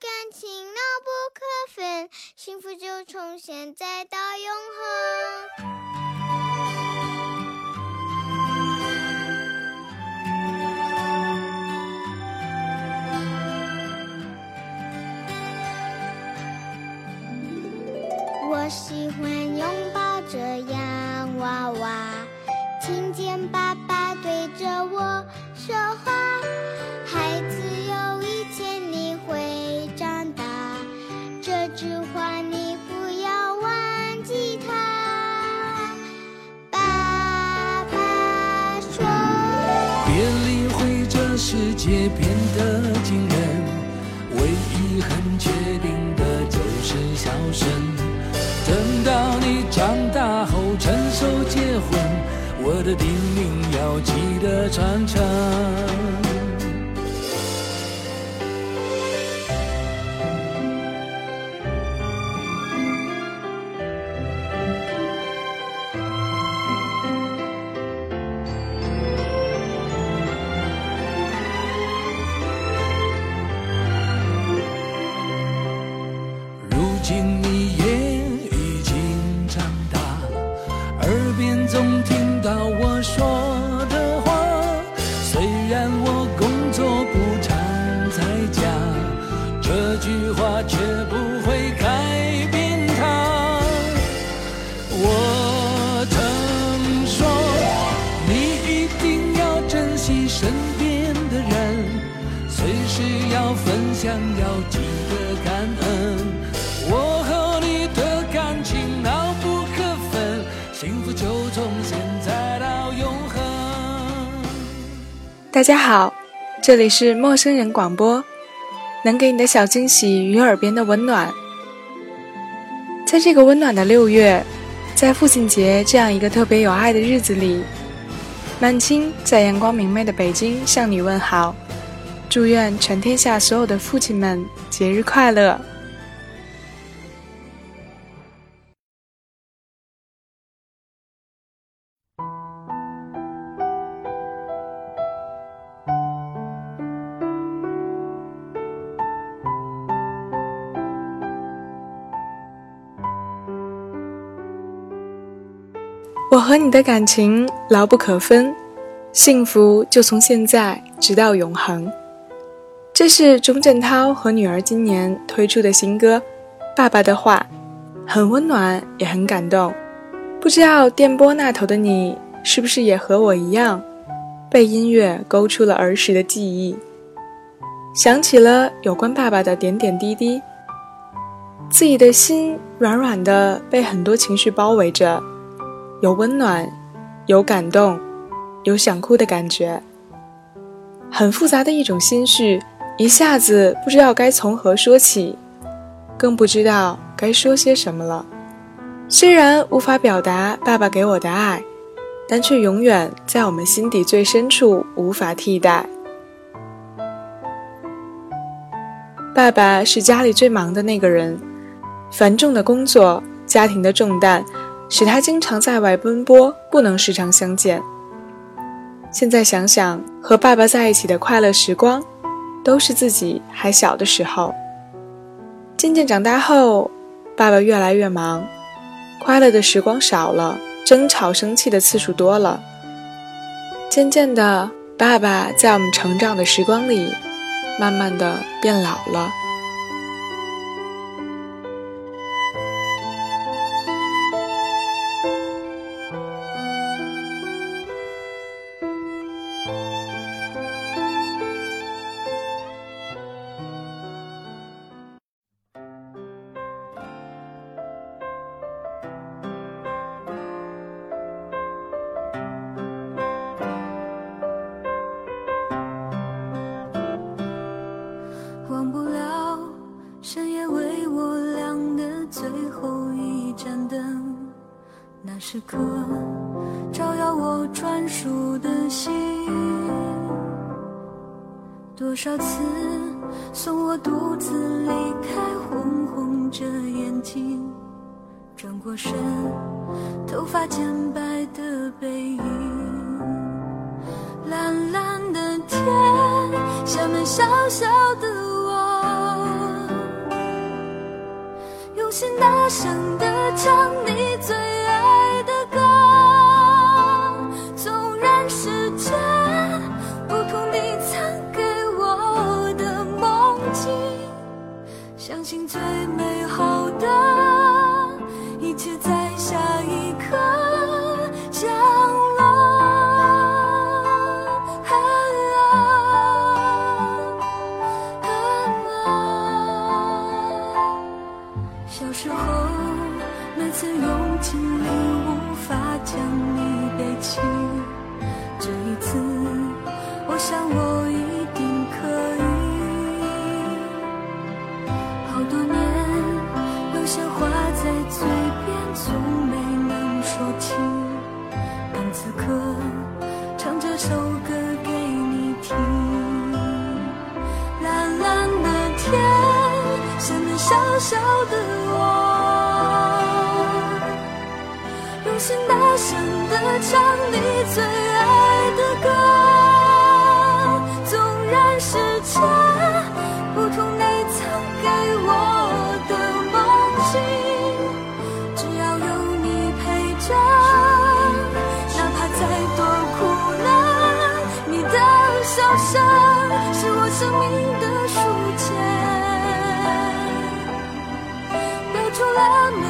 感情牢不可分，幸福就从现在到永恒。我喜欢别理会这世界变得惊人，唯一很确定的就是笑声。等到你长大后成熟结婚，我的叮咛要记得传承。总听到我说大家好，这里是陌生人广播，能给你的小惊喜与耳边的温暖。在这个温暖的六月，在父亲节这样一个特别有爱的日子里，满清在阳光明媚的北京向你问好，祝愿全天下所有的父亲们节日快乐。和你的感情牢不可分，幸福就从现在直到永恒。这是钟镇涛和女儿今年推出的新歌《爸爸的话》，很温暖，也很感动。不知道电波那头的你是不是也和我一样，被音乐勾出了儿时的记忆，想起了有关爸爸的点点滴滴，自己的心软软的被很多情绪包围着。有温暖，有感动，有想哭的感觉，很复杂的一种心绪，一下子不知道该从何说起，更不知道该说些什么了。虽然无法表达爸爸给我的爱，但却永远在我们心底最深处无法替代。爸爸是家里最忙的那个人，繁重的工作，家庭的重担。使他经常在外奔波，不能时常相见。现在想想，和爸爸在一起的快乐时光，都是自己还小的时候。渐渐长大后，爸爸越来越忙，快乐的时光少了，争吵生气的次数多了。渐渐的，爸爸在我们成长的时光里，慢慢的变老了。时刻照耀我专属的心。多少次送我独自离开，红红着眼睛，转过身，头发渐白的背影。蓝蓝的天，下面小小的我，用心大声地唱你像我笑声是我生命的书签，标出了每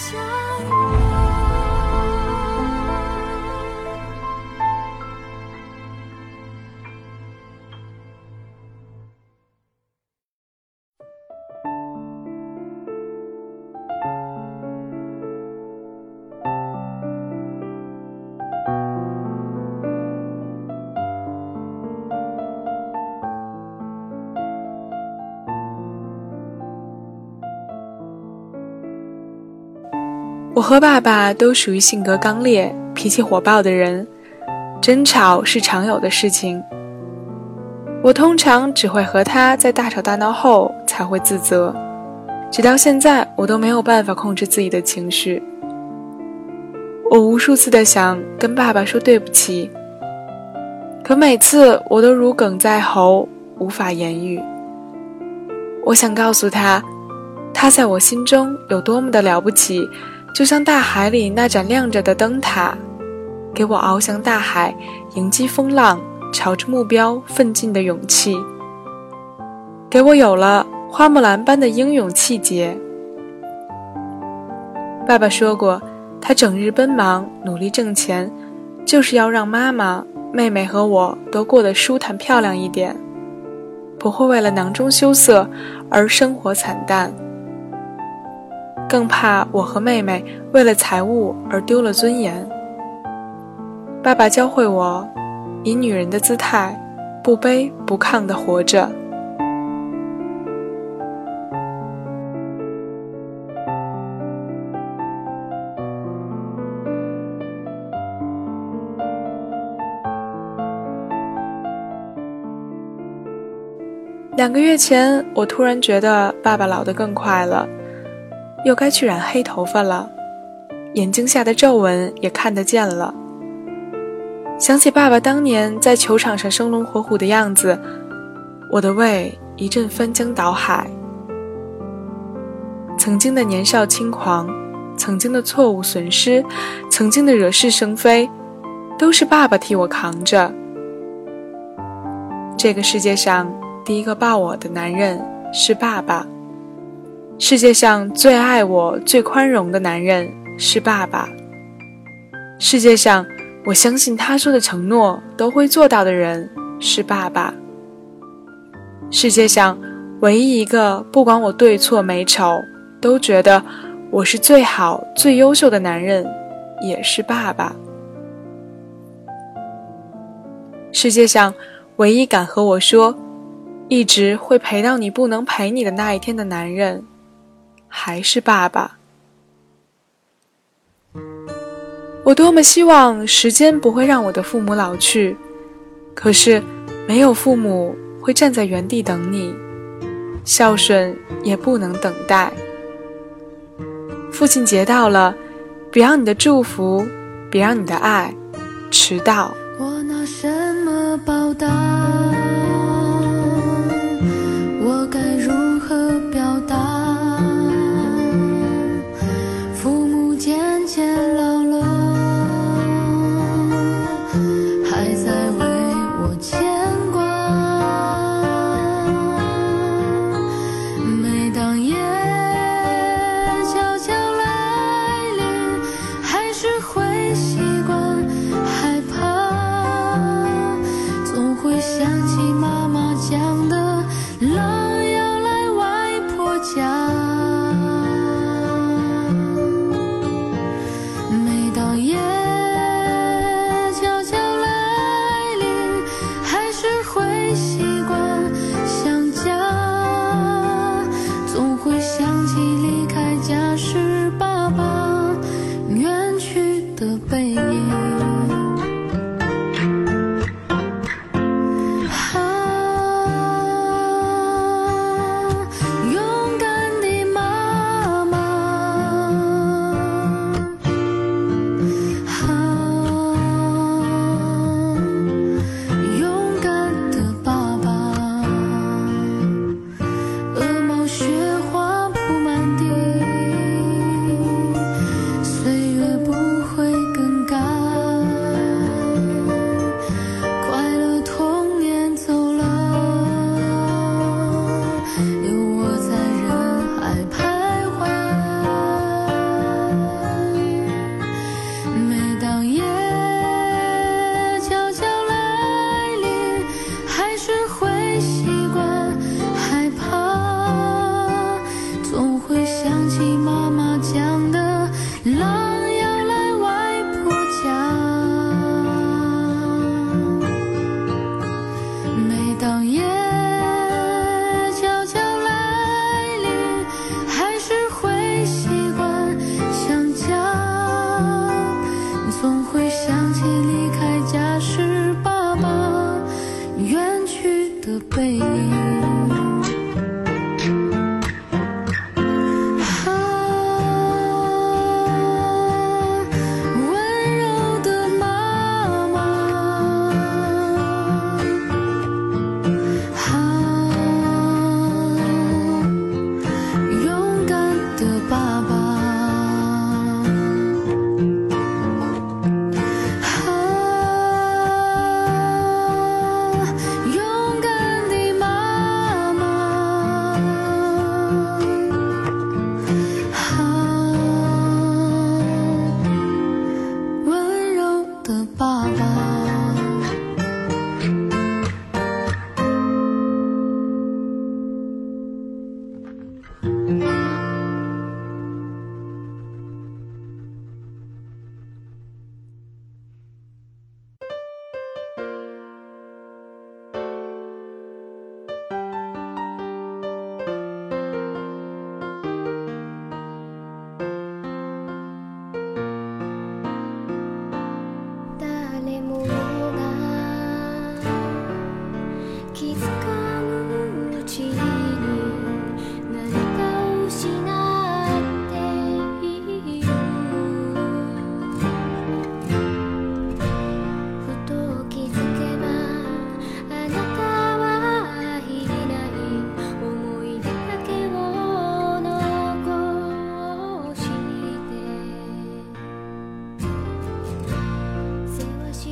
想。我和爸爸都属于性格刚烈、脾气火爆的人，争吵是常有的事情。我通常只会和他在大吵大闹后才会自责，直到现在我都没有办法控制自己的情绪。我无数次的想跟爸爸说对不起，可每次我都如鲠在喉，无法言语。我想告诉他，他在我心中有多么的了不起，就像大海里那盏亮着的灯塔，给我翱翔大海、迎击风浪、朝着目标奋进的勇气，给我有了花木兰般的英勇气节。爸爸说过，他整日奔忙，努力挣钱，就是要让妈妈、妹妹和我都过得舒坦漂亮一点，不会为了囊中羞涩而生活惨淡。更怕我和妹妹为了财物而丢了尊严。爸爸教会我，以女人的姿态，不卑不亢地活着。两个月前，我突然觉得爸爸老得更快了，又该去染黑头发了，眼睛下的皱纹也看得见了。想起爸爸当年在球场上生龙活虎的样子，我的胃一阵翻江倒海。曾经的年少轻狂，曾经的错误损失，曾经的惹是生非，都是爸爸替我扛着。这个世界上第一个抱我的男人是爸爸，世界上最爱我、最宽容的男人是爸爸，世界上我相信他说的承诺都会做到的人是爸爸，世界上唯一一个不管我对错美丑。都觉得我是最好、最优秀的男人，也是爸爸。世界上唯一敢和我说，一直会陪到你不能陪你的那一天的男人，还是爸爸。我多么希望时间不会让我的父母老去，可是没有父母会站在原地等你，孝顺也不能等待。父亲节到了，别让你的祝福，别让你的爱迟到。我拿什么报答？我该如何表达？前老了。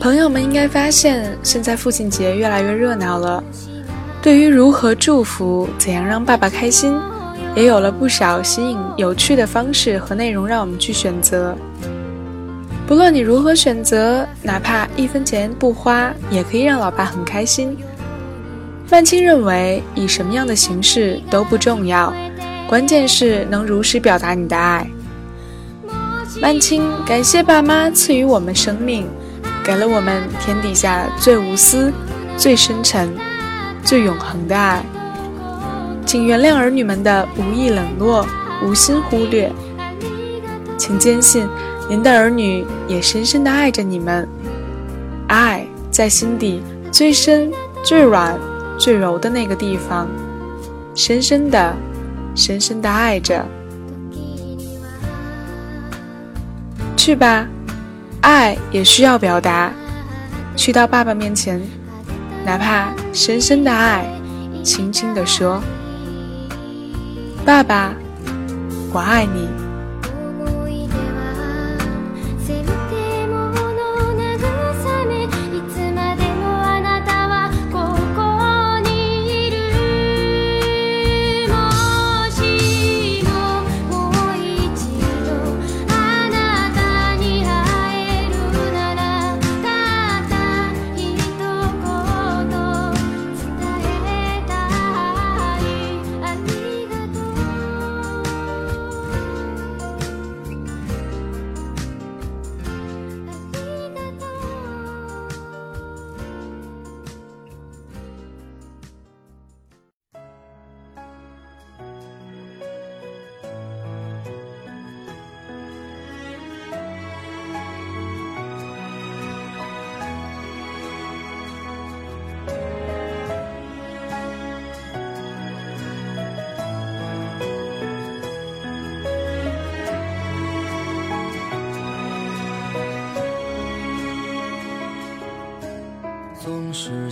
朋友们应该发现，现在父亲节越来越热闹了。对于如何祝福、怎样让爸爸开心，也有了不少新颖、有趣的方式和内容让我们去选择。不论你如何选择，哪怕一分钱不花，也可以让老爸很开心。曼青认为，以什么样的形式都不重要，关键是能如实表达你的爱。曼青感谢爸妈赐予我们生命，给了我们天底下最无私、最深沉、最永恒的爱。请原谅儿女们的无意冷落、无心忽略，请坚信。您的儿女也深深的爱着你们，爱在心底最深、最软、最柔的那个地方，深深的、深深的爱着。去吧，爱也需要表达。去到爸爸面前，哪怕深深的爱，轻轻的说：“爸爸，我爱你。”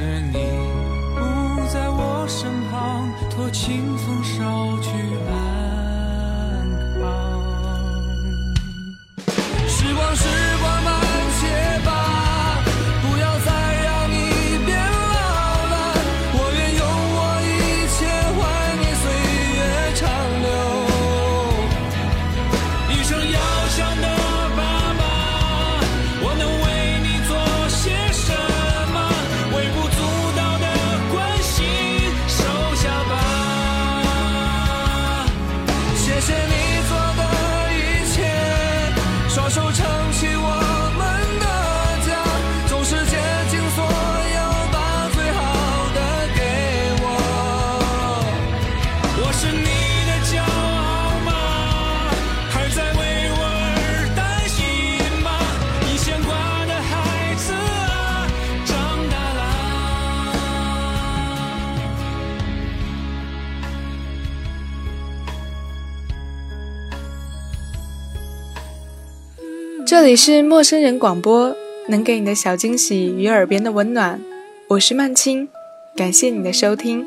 是你不在我身旁，托清风捎去安这里是陌生人广播，能给你的小惊喜与耳边的温暖。我是曼青，感谢你的收听。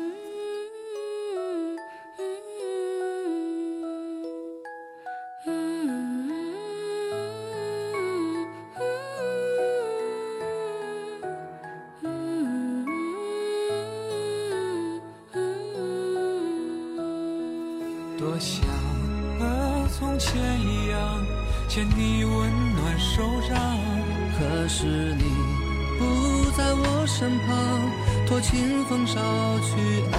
多想和从前一样，牵你。是你不在我身旁，托清风捎去安